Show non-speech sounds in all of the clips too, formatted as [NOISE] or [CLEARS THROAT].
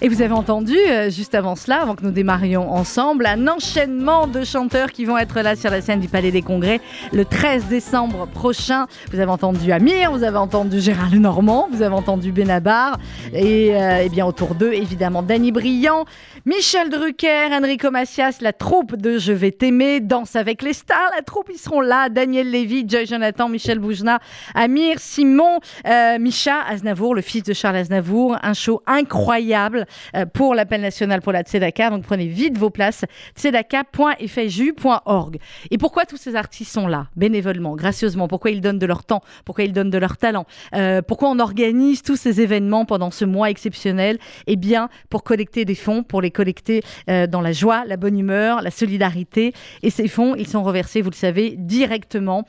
Et vous avez entendu, euh, juste avant cela, avant que nous démarrions ensemble, un enchaînement de chanteurs qui vont être là sur la scène du Palais des Congrès le 13 décembre prochain. Vous avez entendu Amir, vous avez entendu Gérard Lenormand, vous avez entendu Benabar, et, euh, et bien autour d'eux, évidemment, Danny Briand, Michel Drucker, Enrico Macias, la troupe de Je vais t'aimer, Danse avec les stars, la troupe, ils seront là, Daniel Lévy, Joy Jonathan, Michel Boujna, Amir, Simon, euh, Micha Aznavour, le fils de Charles Aznavour, un show incroyable pour l'appel national pour la Tzedaka. Donc prenez vite vos places, tzedaka.fju.org. Et pourquoi tous ces artistes sont là, bénévolement, gracieusement? Pourquoi ils donnent de leur temps? Pourquoi ils donnent de leur talent? Euh, Pourquoi on organise tous ces événements pendant ce mois exceptionnel? Eh bien, pour collecter des fonds, pour les collecter euh, dans la joie, la bonne humeur, la solidarité. Et ces fonds, ils sont reversés, vous le savez, directement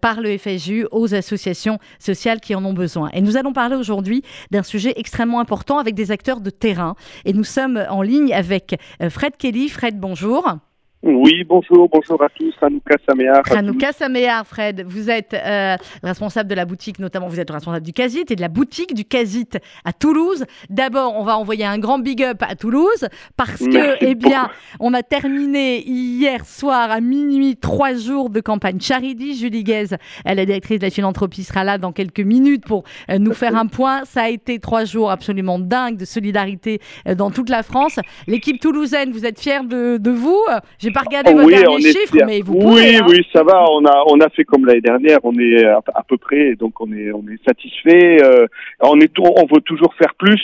par le FSU aux associations sociales qui en ont besoin. Et nous allons parler aujourd'hui d'un sujet extrêmement important avec des acteurs de terrain et nous sommes en ligne avec euh, Fred Kelly. Fred, bonjour. Oui, bonjour, bonjour à tous. Hanouka Saméar. Hanouka Saméar, Fred. Vous êtes euh, responsable de la boutique, notamment vous êtes responsable du Casit et de la boutique du Casit à Toulouse. D'abord, on va envoyer un grand big up à Toulouse parce que, eh bien, on a terminé hier soir à minuit trois jours de campagne Charity. Julie Guez, la directrice de la philanthropie, sera là dans quelques minutes pour euh, nous faire un point. Ça a été trois jours absolument dingues de solidarité euh, dans toute la France. L'équipe toulousaine, vous êtes fiers de, de vous? J'ai pas regardé oh, vos oui, derniers chiffres, mais vous Oui, hein. oui, ça va. On a, on a fait comme l'année dernière. On est à, à, peu près, donc on est, on est satisfait. Euh, on est, on veut toujours faire plus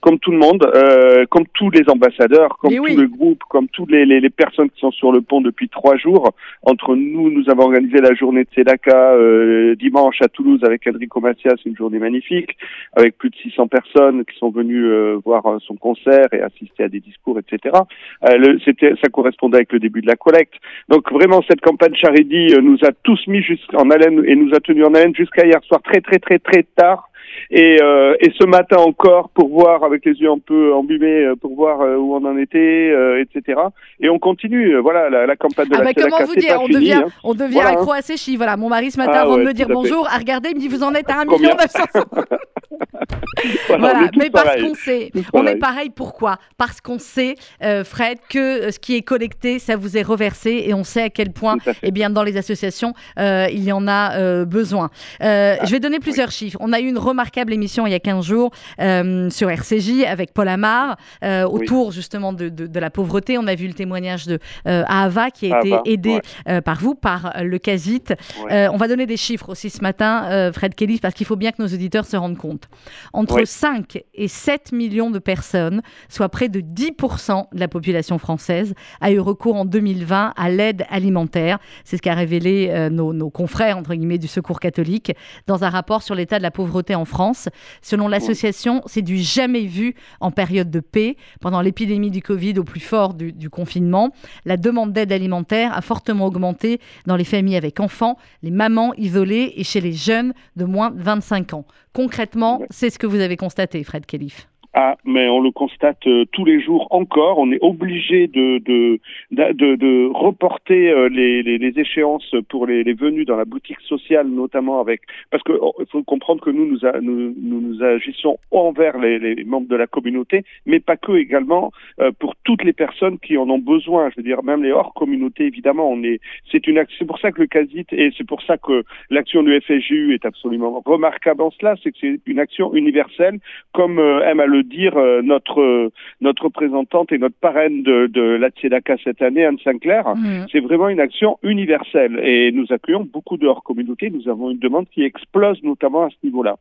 comme tout le monde, euh, comme tous les ambassadeurs, comme tout oui. le groupe, comme toutes les, les, les, personnes qui sont sur le pont depuis trois jours. Entre nous, nous avons organisé la journée de Sedaka euh, dimanche à Toulouse avec Enrico Macias, une journée magnifique, avec plus de 600 personnes qui sont venues euh, voir son concert et assister à des discours, etc. Euh, le, c'était, ça correspondait avec le début de la collecte. Donc vraiment, cette campagne Charity euh, nous a tous mis en haleine et nous a tenus en haleine jusqu'à hier soir très très très très tard. Et, euh, et ce matin encore pour voir avec les yeux un peu embumés pour voir euh, où on en était, euh, etc. Et on continue. Voilà la, la campagne de ah la bah comment vous dire, on fini, devient, hein. on devient Voilà, accro à ces chiffres. Voilà, mon mari ce matin Ah avant de me dire bonjour a regardé, il me dit vous en êtes à 1 Combien million 900 [LAUGHS] Voilà, Voilà, tous mais parce qu'on sait, Tous on est pareil. Pourquoi? Parce qu'on sait, euh, Fred, que euh, ce qui est collecté, ça vous est reversé, et on sait à quel point, à eh bien, dans les associations, euh, il y en a euh, besoin. Euh, je vais donner plusieurs chiffres. On a eu une remarquable émission il y a 15 jours euh, sur RCJ avec Paul Amar euh, autour justement de, de- de la pauvreté. On a vu le témoignage de euh, Ahava qui a été aidé ouais. euh, par vous, par le Casit. Ouais. On va donner des chiffres aussi ce matin, Fred Kelly, parce qu'il faut bien que nos auditeurs se rendent compte. Entre Ouais. 5 et 7 millions de personnes, soit près de 10% de la population française, a eu recours en 2020 à l'aide alimentaire. C'est ce qu'a révélé nos, nos confrères, entre guillemets, du Secours catholique dans un rapport sur l'état de la pauvreté en France. Selon l'association, c'est du jamais vu en période de paix. Pendant l'épidémie du Covid, au plus fort du, du confinement, la demande d'aide alimentaire a fortement augmenté dans les familles avec enfants, les mamans isolées et chez les jeunes de moins de 25 ans. Concrètement, c'est ce que vous avez constaté, Fred Kelif. Ah, mais on le constate euh, tous les jours encore. On est obligé de de, de, de- reporter euh, les, les, les échéances pour les, les venues dans la boutique sociale, notamment avec parce que oh, faut comprendre que nous nous, nous, nous, agissons envers les, les membres de la communauté, mais pas que également euh, pour toutes les personnes qui en ont besoin. Je veux dire, même les hors communauté, évidemment. On est c'est une. C'est pour ça que le CASIT et c'est pour ça que l'action du FSJU est absolument remarquable en cela, c'est que c'est une action universelle comme aime à le dire euh, notre euh, notre représentante et notre parraine de, de la Tzedaka cette année, Anne Sinclair, Mhm. c'est vraiment une action universelle et nous accueillons beaucoup de hors communauté. Nous avons une demande qui explose notamment à ce niveau-là.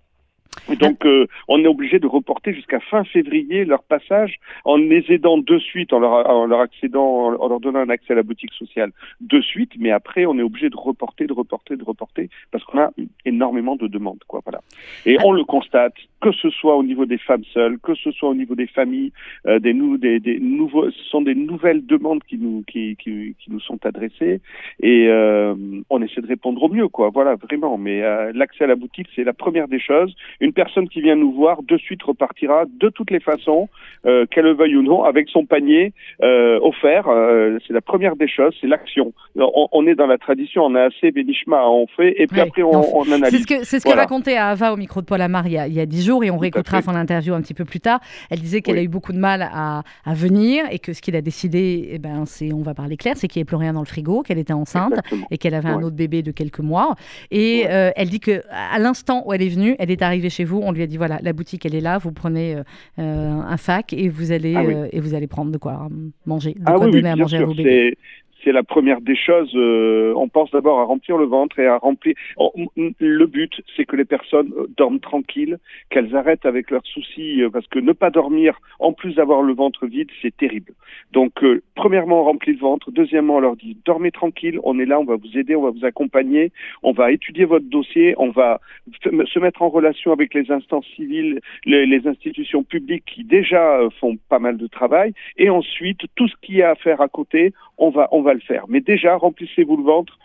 Donc, euh, on est obligé de reporter jusqu'à fin février leur passage en les aidant de suite, en leur, en leur accédant, en leur donnant un accès à la boutique sociale de suite. Mais après, on est obligé de reporter, de reporter, de reporter, parce qu'on a énormément de demandes, quoi. Voilà. Et on le constate, que ce soit au niveau des femmes seules, que ce soit au niveau des familles, euh, des, nou des, des nouveaux, ce sont des nouvelles demandes qui nous, qui, qui, qui nous sont adressées, et euh, on essaie de répondre au mieux, quoi. Voilà, vraiment. Mais euh, l'accès à la boutique, c'est la première des choses. Une personne qui vient nous voir de suite repartira de toutes les façons, euh, qu'elle le veuille ou non, avec son panier euh, offert. Euh, c'est la première des choses, c'est l'action. On, on, est dans la tradition, on a assez bénichma, on fait et puis après on, on, analyse. C'est ce que, c'est ce voilà. que racontait Ava au micro de Paul Amar il y a, il y a 10 jours et on réécoutera son interview un petit peu plus tard. Elle disait qu'elle oui. a eu beaucoup de mal à, à venir et que ce qu'il a décidé, eh ben, c'est, on va parler clair, c'est qu'il n'y ait plus rien dans le frigo, qu'elle était enceinte Exactement. et qu'elle avait ouais. un autre bébé de quelques mois. Et ouais. euh, elle dit que à l'instant où elle est venue, elle est arrivée chez vous, on lui a dit voilà, la boutique elle est là, vous prenez euh, un fac et vous allez ah oui. euh, et vous allez prendre de quoi manger, de ah quoi oui, donner oui, à manger sûr, à vos bébés c'est la première des choses. Euh, on pense d'abord à remplir le ventre et à remplir. Oh, le but, c'est que les personnes euh, dorment tranquilles, qu'elles arrêtent avec leurs soucis, euh, parce que ne pas dormir, en plus d'avoir le ventre vide, c'est terrible. Donc, premièrement, on remplit le ventre. Deuxièmement, on leur dit dormez tranquille. On est là, on va vous aider, on va vous accompagner, on va étudier votre dossier, on va se mettre en relation avec les instances civiles, les, les institutions publiques qui déjà font pas mal de travail, et ensuite tout ce qu'il y a à faire à côté, on va on va le faire. Mais déjà, remplissez-vous le ventre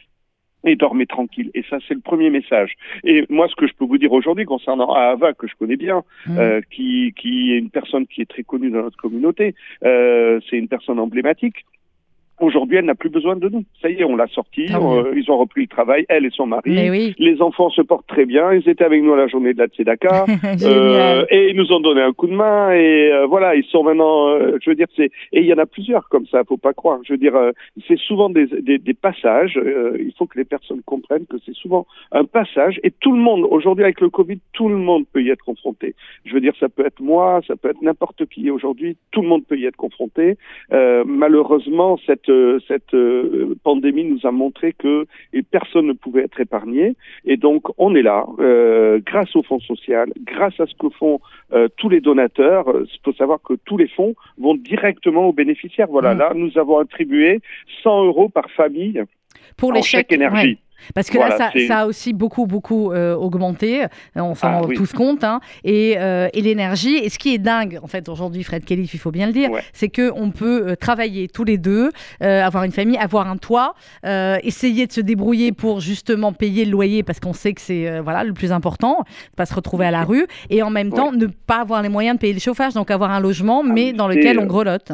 et dormez tranquille. Et ça, c'est le premier message. Et moi, ce que je peux vous dire aujourd'hui concernant Ava, que je connais bien, mmh. euh, qui, qui est une personne qui est très connue dans notre communauté, euh, c'est une personne emblématique. Aujourd'hui, elle n'a plus besoin de nous. Ça y est, on l'a sortie. Ah oui. euh, ils ont repris le travail, elle et son mari. Oui. Les enfants se portent très bien. Ils étaient avec nous à la journée de la Tzedaka. [LAUGHS] euh, et ils nous ont donné un coup de main. Et euh, voilà, ils sont maintenant. Je veux dire, c'est et il y en a plusieurs comme ça. Faut pas croire. Je veux dire, c'est souvent des, des, des passages. il faut que les personnes comprennent que c'est souvent un passage. Et tout le monde aujourd'hui avec le Covid, tout le monde peut y être confronté. Je veux dire, ça peut être moi, ça peut être n'importe qui. Aujourd'hui, tout le monde peut y être confronté. malheureusement, cette cette euh, pandémie nous a montré que personne ne pouvait être épargné. Et donc, on est là, euh, grâce au Fonds social, grâce à ce que font euh, tous les donateurs. Il faut savoir que tous les fonds vont directement aux bénéficiaires. Voilà, mmh. là, nous avons attribué 100 euros par famille pour les chèques énergie. Ouais. Parce que voilà, là, ça, ça, a aussi beaucoup, beaucoup euh, augmenté. On s'en ah, rend oui. tous compte. Hein. Et, euh, et l'énergie. Et ce qui est dingue, en fait, aujourd'hui, Fred Kelly, il faut bien le dire, ouais. c'est qu'on peut euh, travailler tous les deux, euh, avoir une famille, avoir un toit, euh, essayer de se débrouiller pour justement payer le loyer parce qu'on sait que c'est voilà, le plus important, pas se retrouver à la rue. Et en même temps, ne pas avoir les moyens de payer le chauffage, donc avoir un logement, ah, mais dans lequel on grelotte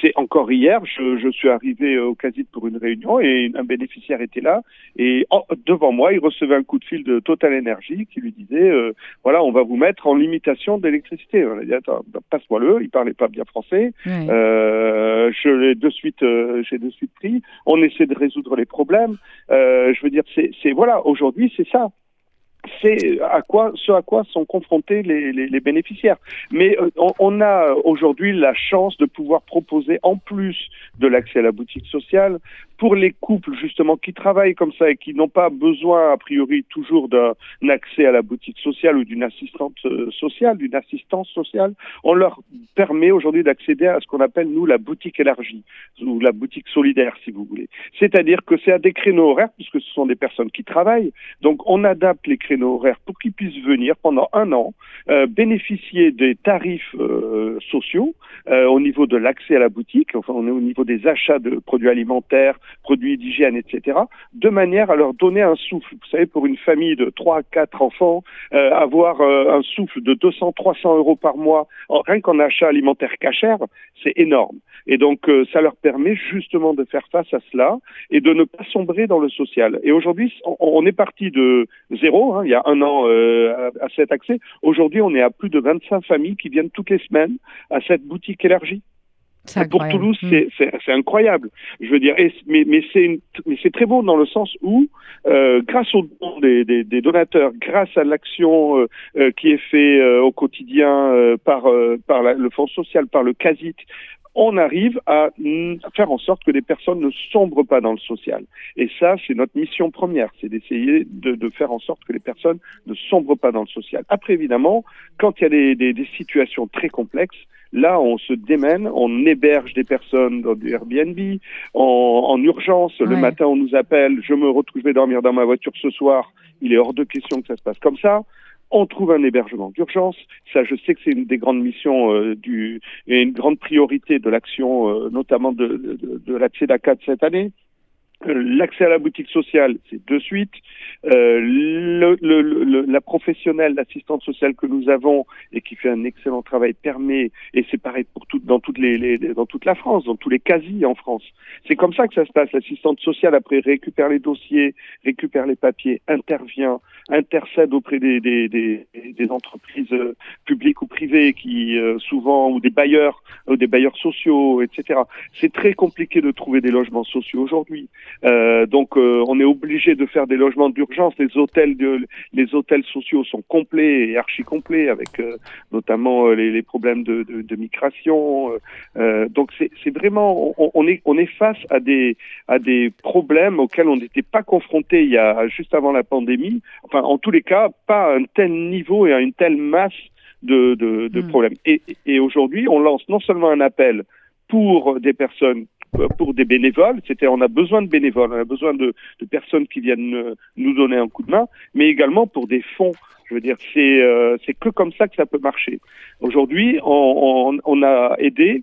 c'est encore hier, je, je, suis arrivé au Casit pour une réunion et un bénéficiaire était là et en, devant moi, il recevait un coup de fil de Total Energy qui lui disait euh, voilà, on va vous mettre en limitation d'électricité. On a dit attends, passe-moi le. Il parlait pas bien français. Euh, je l'ai de suite, euh, j'ai de suite pris. On essaie de résoudre les problèmes. Euh, je veux dire, c'est voilà, aujourd'hui, c'est ça c'est à quoi, ce à quoi sont confrontés les, bénéficiaires. Mais euh, on, a aujourd'hui la chance de pouvoir proposer, en plus de l'accès à la boutique sociale, pour les couples justement qui travaillent comme ça et qui n'ont pas besoin a priori toujours d'un accès à la boutique sociale ou d'une assistante euh, sociale, d'une assistance sociale, on leur permet aujourd'hui d'accéder à ce qu'on appelle nous la boutique élargie ou la boutique solidaire si vous voulez. C'est-à-dire que c'est à des créneaux horaires puisque ce sont des personnes qui travaillent, donc on adapte les créneaux horaires pour qu'ils puissent venir pendant un an euh, bénéficier des tarifs euh, sociaux euh, au niveau de l'accès à la boutique, enfin on est au niveau des achats de produits alimentaires, produits d'hygiène, etc., de manière à leur donner un souffle. Vous savez, pour une famille de 3 4 enfants, euh, avoir euh, un souffle de 200, 300 euros par mois, en, rien qu'en achat alimentaire cachère, c'est énorme. Et donc, euh, ça leur permet justement de faire face à cela et de ne pas sombrer dans le social. Et aujourd'hui, on, on, est parti de zéro, hein, il y a un an euh, à, à cet accès. Aujourd'hui, on est à plus de 25 familles qui viennent toutes les semaines à cette boutique élargie. Pour Toulouse, mmh. c'est incroyable. Je veux dire, et, mais, mais c'est très beau dans le sens où, euh, grâce aux dons des, des, des, donateurs, grâce à l'action euh, euh, qui est faite euh, au quotidien euh, par, euh, par la, le Fonds social, par le CASIT, on arrive à, à, faire en sorte que les personnes ne sombrent pas dans le social. Et ça, c'est notre mission première, c'est d'essayer de, de, faire en sorte que les personnes ne sombrent pas dans le social. Après, évidemment, quand il y a des, des, des situations très complexes, Là, on se démène, on héberge des personnes dans du Airbnb, en, en urgence. Ouais. Le matin, on nous appelle, je me retrouve, je vais dormir dans ma voiture ce soir. Il est hors de question que ça se passe comme ça. On trouve un hébergement d'urgence. Ça, je sais que c'est une des grandes missions euh, du, et une grande priorité de l'action, euh, notamment de, de, de la de cette année L'accès à la boutique sociale, c'est de suite. Euh, le, le, la professionnelle, l'assistante sociale que nous avons et qui fait un excellent travail permet, et c'est pareil pour tout, dans toutes les, les, dans toute la France, dans tous les quasi en France. C'est comme ça que ça se passe. L'assistante sociale après récupère les dossiers, récupère les papiers, intervient, intercède auprès des, des, des, des entreprises euh, publiques ou privées qui euh, souvent ou des bailleurs, ou des bailleurs sociaux, etc. C'est très compliqué de trouver des logements sociaux aujourd'hui. Euh, donc on est obligé de faire des logements d'urgence les hôtels, de, les hôtels sociaux sont complets et archi complets avec euh, notamment euh, les, les, problèmes de, de, de migration. Euh, donc c'est vraiment, on, on, est, on est face à des, à des problèmes auxquels on n'était pas confronté il y a juste avant la pandémie. Enfin, en tous les cas, pas à un tel niveau et à une telle masse de, de, de mmh. problèmes. Et, et aujourd'hui, on lance non seulement un appel pour des personnes pour des bénévoles. C'était, on a besoin de bénévoles, on a besoin de, personnes qui viennent euh, nous donner un coup de main, mais également pour des fonds. Je veux dire, c'est euh, c'est que comme ça que ça peut marcher. Aujourd'hui, on, on, a aidé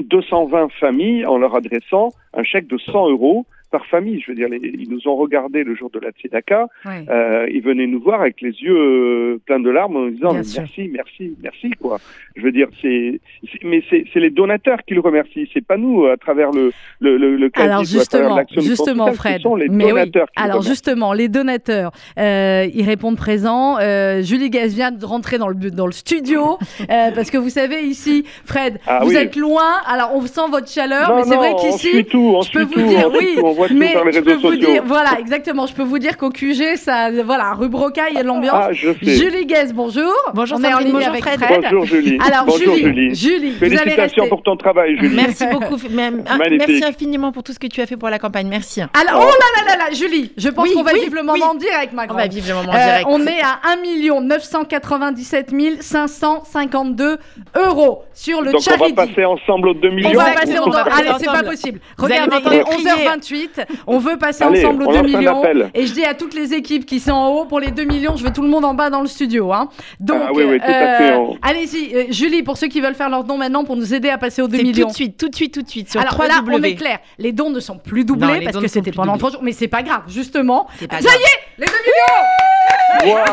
220 familles en leur adressant un chèque de 100 euros par famille. Je veux dire, ils nous ont regardé le jour de la Tzedaka. Euh, ils venaient nous voir avec les yeux euh, pleins de larmes en nous disant merci, merci, merci, quoi. Je veux dire, c'est, mais c'est les donateurs qui le remercient. C'est pas nous à travers le le le, le Alors justement, justement, Fred. les mais donateurs oui. Alors justement, les donateurs, euh, ils répondent présents. Euh, Julie Gaz vient de rentrer dans le dans le studio [LAUGHS] parce que vous savez ici, Fred, ah, vous oui. êtes loin. Alors on sent votre chaleur, non, mais c'est vrai qu'ici, je peux vous tout, dire, oui. Tout, mais je peux vous. Dire, voilà, exactement. Je peux vous dire qu'au QG, ça, voilà, rue Brocaille, l'ambiance. Ah, je sais. Julie Guez, bonjour. Bonjour, on est en ligne bonjour, avec Fred. Bonjour, Julie. Bonjour, Julie, Julie, félicitations pour ton travail, Julie. Merci [LAUGHS] beaucoup. Ah, merci infiniment pour tout ce que tu as fait pour la campagne. Merci. Alors, oh, oh là là là là, Julie, je pense qu'on va vivre le moment oui. direct, ma grande. On va vivre le moment direct. Euh, on est à 1 997 552 euros sur le Donc charity. on va passer ensemble aux 2 millions. On va passer. Allez, c'est pas possible. Regardez, il est 11h28. On veut passer ensemble aux 2 millions. Et je dis à toutes les équipes qui sont en haut, pour les 2 millions, je veux tout le monde en bas dans le studio. Hein. Donc, ah euh, allez-y, euh, Julie, pour ceux qui veulent faire leur don maintenant pour nous aider à passer aux 2 millions. Tout de suite, tout de suite, tout de suite. Alors 3W. là, on est clair, les dons ne sont plus doublés parce que c'était pendant 3 jours, mais c'est pas grave, justement. Ça y est, les 2 millions voilà,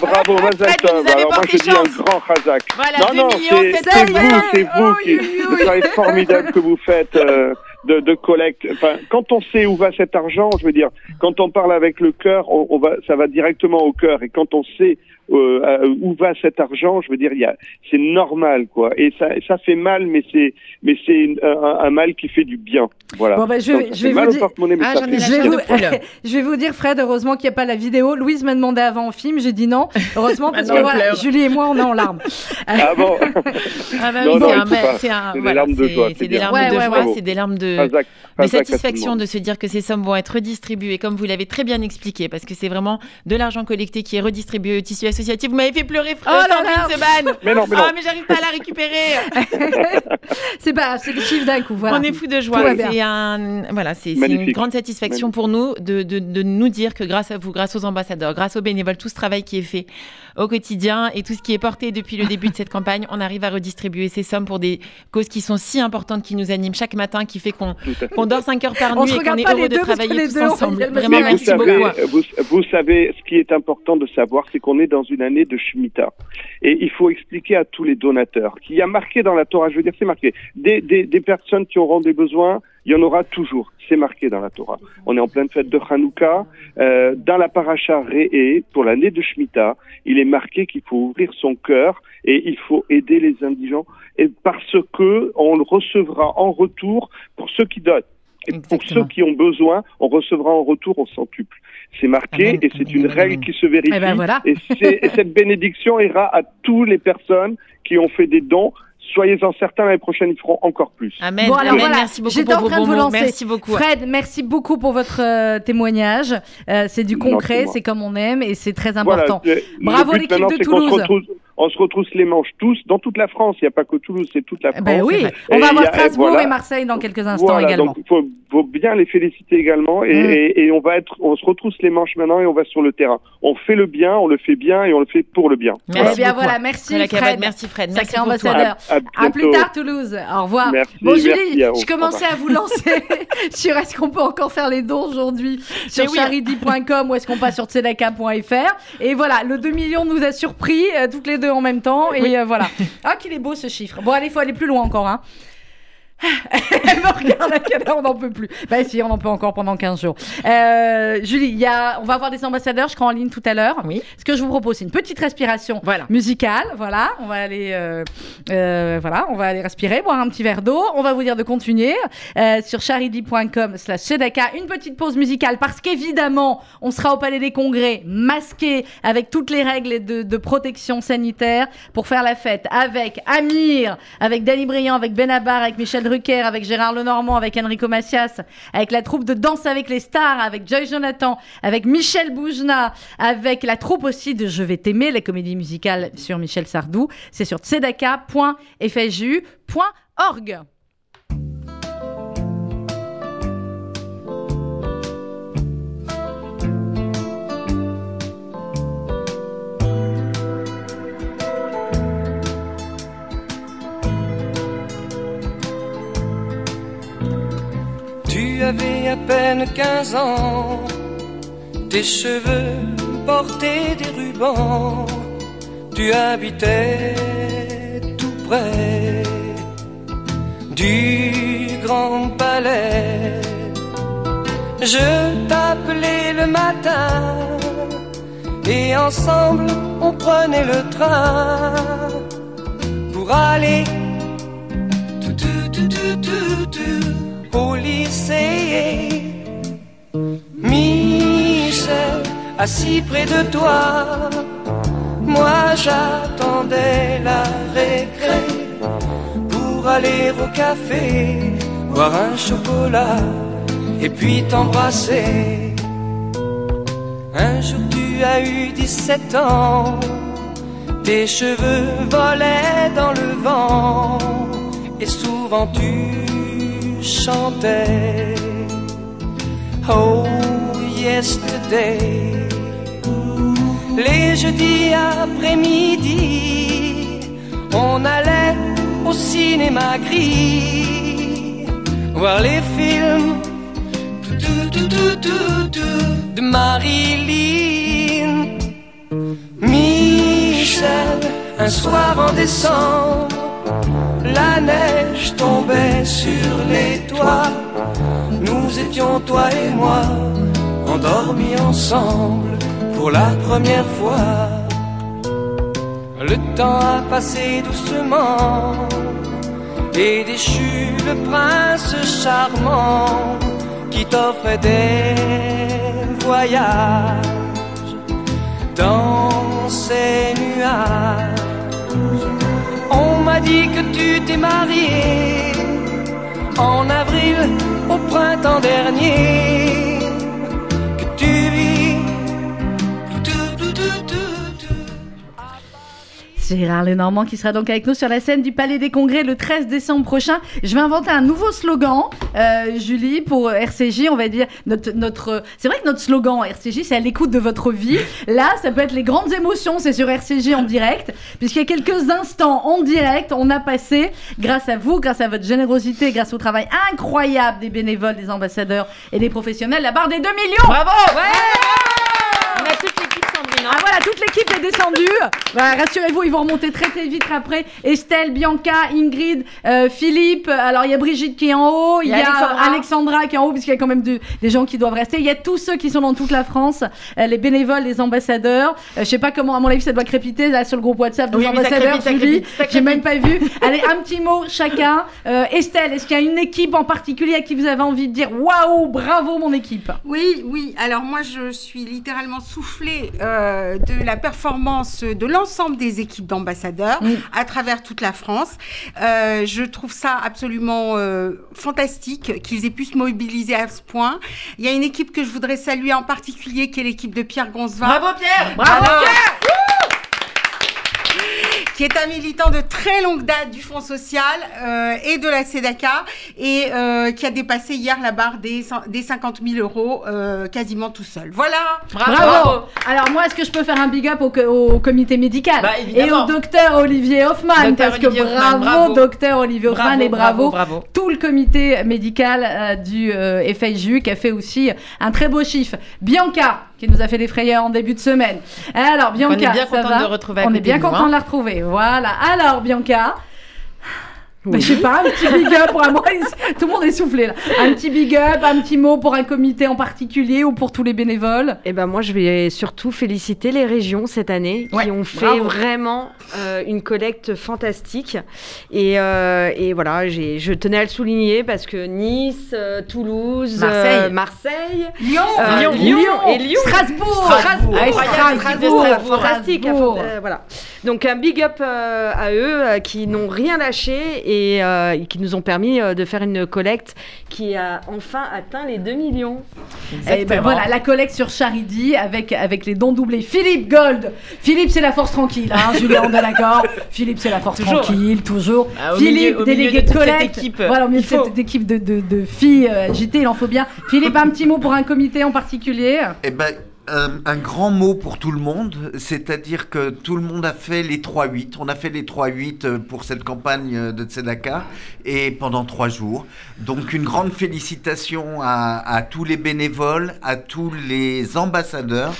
bravo, Mazak Alors moi je dis un grand Razak. Voilà, non, non, c'est vous, c'est vous, oh, qui, le travail formidable que vous faites. Euh, de, de collecte. Quand on sait où va cet argent, je veux dire, quand on parle avec le cœur, on va, ça va directement au cœur. Et quand on sait euh, où va cet argent, je veux dire, c'est normal, quoi. Et ça, ça fait mal, mais c'est, mais c'est un, un mal qui fait du bien. Voilà. Bon, bah, je Donc, je vais mal vous au dire- porte-monnaie, mais Ah, je vais, vous, de poule. je vais vous dire, Fred, heureusement qu'il n'y a pas la vidéo. Louise m'a demandé avant en film, j'ai dit non. Heureusement, parce que voilà. Julie et moi, on est en larmes. Ah bon [LAUGHS] Ah bah oui, c'est un- des voilà, larmes de joie, C'est des larmes de joie, satisfaction de se dire que ces sommes vont être redistribuées, comme vous l'avez très bien expliqué, parce que c'est vraiment de l'argent collecté qui est redistribué au tissu associatif. Vous m'avez fait pleurer, Oh là Sandrine là. Seban. [LAUGHS] Mais non, mais non. Ah, mais j'arrive pas à la récupérer. [LAUGHS] C'est pas, c'est le chiffre d'un coup. Voilà. On est fou de joie. C'est un, voilà, c'est une grande satisfaction pour nous de, de, de nous dire que grâce à vous, grâce aux ambassadeurs, grâce aux bénévoles, tout ce travail qui est fait au quotidien et tout ce qui est porté depuis le début de cette campagne, on arrive à redistribuer ces sommes pour des causes qui sont si importantes, qui nous animent chaque matin, qui fait qu'on qu'on dort 5 heures par nuit et qu'on regarde est pas les heureux de travailler les tous ensemble. Vraiment, même Mais vous merci savez, beaucoup. vous, vous savez, ce qui est important de savoir, c'est qu'on est dans une année de Shemitah. Et il faut expliquer à tous les donateurs qu'il y a marqué dans la Torah, je veux dire, c'est marqué, des, des, des personnes qui auront des besoins, il y en aura toujours. C'est marqué dans la Torah. On est en pleine fête de Hanouka. Euh, dans la paracha Réé, pour l'année de Shemitah, il est marqué qu'il faut ouvrir son cœur et il faut aider les indigents et parce que on le recevra en retour pour ceux qui donnent. Et pour ceux qui ont besoin, on recevra en retour au centuple. C'est marqué Amen, et c'est une règle qui se vérifie. Eh ben voilà. Et, et cette bénédiction ira à toutes les personnes qui ont fait des dons. Soyez-en certains, l'année prochaine, ils feront encore plus. Amen, Bon, alors amen. voilà, merci beaucoup j'étais en train de vous lancer. Merci beaucoup. Fred, merci beaucoup pour votre euh, témoignage. Euh, c'est du concret, c'est comme on aime et c'est très Voilà, important. le- Bravo l'équipe de Toulouse. On se retrousse les manches tous dans toute la France. Il n'y a pas que Toulouse, c'est toute la Eh France. Ben oui, on va il y voir a- et Strasbourg voilà. et Marseille dans quelques instants Voilà, également. donc il faut, faut bien les féliciter également et, Mm. et- et on va être, on se retrousse les manches maintenant et on va sur le terrain. On fait le bien, on le fait bien et on le fait pour le bien. Eh Merci bien voilà, merci Voilà, Cabane, Fred. Merci Fred. Sacré Merci ambassadeur. À, à À plus tard Toulouse. Au revoir. Merci, Bon Julie, merci, je commençais à vous lancer [LAUGHS] sur est-ce qu'on peut encore faire les dons aujourd'hui sur oui. charity.com ou est-ce qu'on passe sur tzedaka.fr et voilà, le 2 millions nous a surpris euh, toutes les deux en même temps et Oui. euh, voilà. Ah qu'il est beau ce chiffre. Bon allez, il faut aller plus loin encore hein. Elle me regarde à quelle heure on n'en peut plus. Bah si, on en peut encore pendant 15 jours. Euh, Julie, il y a, on va avoir des ambassadeurs, je crois, en ligne tout à l'heure. Oui. Ce que je vous propose, c'est une petite respiration Voilà. musicale. Voilà, on va aller, euh, euh, voilà, on va aller respirer, boire un petit verre d'eau. On va vous dire de continuer euh, sur charity.com slash Sedaka. Une petite pause musicale parce qu'évidemment, on sera au Palais des Congrès masqué avec toutes les règles de, de protection sanitaire pour faire la fête avec Amir, avec Danny Briand, avec Benabar, avec Michel Avec Gérard Lenormand, avec Enrico Macias, avec la troupe de Danse avec les stars, avec Joy Jonathan, avec Michel Boujna, avec la troupe aussi de Je vais t'aimer, la comédie musicale sur Michel Sardou. C'est sur tzedaka.fju.org. à peine 15 ans, tes cheveux portaient des rubans, tu habitais tout près du grand palais. Je t'appelais le matin et ensemble on prenait le train pour aller assis près de toi, moi j'attendais la récré pour aller au café, boire un chocolat et puis t'embrasser. Un jour tu as eu 17 ans, tes cheveux volaient dans le vent et souvent tu chantais. Oh, yesterday. Les jeudis après-midi, on allait au cinéma gris, voir les films de Marilyn. Michel, un soir en décembre, la neige tombait sur les toits. Nous étions, toi et moi, endormis ensemble pour la première fois. Le temps a passé doucement et déchu le prince charmant qui t'offrait des voyages dans ces nuages. On m'a dit que tu t'es marié en avril au printemps dernier. Gérard Lenormand qui sera donc avec nous sur la scène du Palais des Congrès le 13 décembre prochain. Je vais inventer un nouveau slogan, euh, Julie, pour RCJ. On va dire notre, notre. C'est vrai que notre slogan RCJ, c'est à l'écoute de votre vie. Là, ça peut être les grandes émotions. C'est sur RCJ en direct, puisqu'il y a quelques instants en direct, on a passé, grâce à vous, grâce à votre générosité, grâce au travail incroyable des bénévoles, des ambassadeurs et des professionnels, la barre des 2 millions. Bravo hein. Ah voilà, toute l'équipe est descendue. Bah, Rassurez-vous, ils vont remonter très très vite après. Estelle, Bianca, Ingrid, euh, Philippe. Alors il y a Brigitte qui est en haut, il y, a Alexandra. Alexandra qui est en haut, puisqu'il y a quand même de- des gens qui doivent rester. Il y a tous ceux qui sont dans toute la France, euh, les bénévoles, les ambassadeurs. Euh, je sais pas comment, à mon avis, ça doit crépiter là sur le groupe WhatsApp des Oui, ambassadeurs. Julie, j'ai même pas vu. [LAUGHS] Allez, un petit mot chacun. Euh, Estelle, est-ce qu'il y a une équipe en particulier à qui vous avez envie de dire waouh, bravo mon équipe? Oui, oui. Alors moi, je suis littéralement soufflée euh, de la performance de l'ensemble des équipes d'ambassadeurs Oui. à travers toute la France. Euh, je trouve ça absolument euh, fantastique qu'ils aient pu se mobiliser à ce point. Il y a une équipe que je voudrais saluer en particulier, qui est l'équipe de Pierre Gonzva. Bravo Pierre Bravo Alors, qui est un militant de très longue date du Fonds social euh, et de la SEDACA et euh, qui a dépassé hier la barre des, cent- des 50 000 euros euh, quasiment tout seul. Voilà. Bravo. Alors moi, est-ce que je peux faire un big up au, co- au comité médical Bah, et au docteur Olivier Hoffman Docteur parce que Olivier bravo, bravo. docteur Olivier Hoffman Bravo, et bravo, bravo, bravo. tout le comité médical euh, du euh, FIJU qui a fait aussi un très beau chiffre. Bianca qui nous a fait des frayeurs en début de semaine. Alors Bianca, On est bien content de retrouver On est bien content hein. de la retrouver. Voilà. Alors Bianca. Bah, je sais pas, un petit big up pour un moi, [LAUGHS] tout le monde est soufflé là. Un petit big up, un petit mot pour un comité en particulier ou pour tous les bénévoles. Eh ben moi, je vais surtout féliciter les régions cette année Ouais, qui ont fait bravo. vraiment euh, une collecte fantastique. Et, euh, et voilà, je tenais à le souligner parce que Nice, euh, Toulouse, Marseille. Marseille, Lyon. Lyon. Lyon et Lyon. Strasbourg, Strasbourg, Ah, Strasbourg, Strasbourg, fantastique, Strasbourg. euh, voilà. Donc un big up à eux qui n'ont rien lâché et, euh, et qui nous ont permis euh, de faire une collecte qui a enfin atteint les 2 millions. Eh ben Exactement. voilà, la collecte sur Charity avec, avec les dons doublés. Philippe Gold. Philippe, c'est la force tranquille. Hein, Julien, on est d'accord. [LAUGHS] Philippe, c'est la force Toujours. tranquille, toujours. Ah, au Philippe, milieu- délégué de de, toute cette collecte. équipe, Voilà, au milieu il de cette équipe de, de, de filles euh, agitées, il en faut bien. Philippe, un petit mot pour un comité en particulier. Eh ben, un, un grand mot pour tout le monde, c'est-à-dire que tout le monde a fait les 3-8. On a fait les 3-8 euh, pour cette campagne euh, de Tzedaka et pendant trois jours. Donc une grande félicitation à, à tous les bénévoles, à tous les ambassadeurs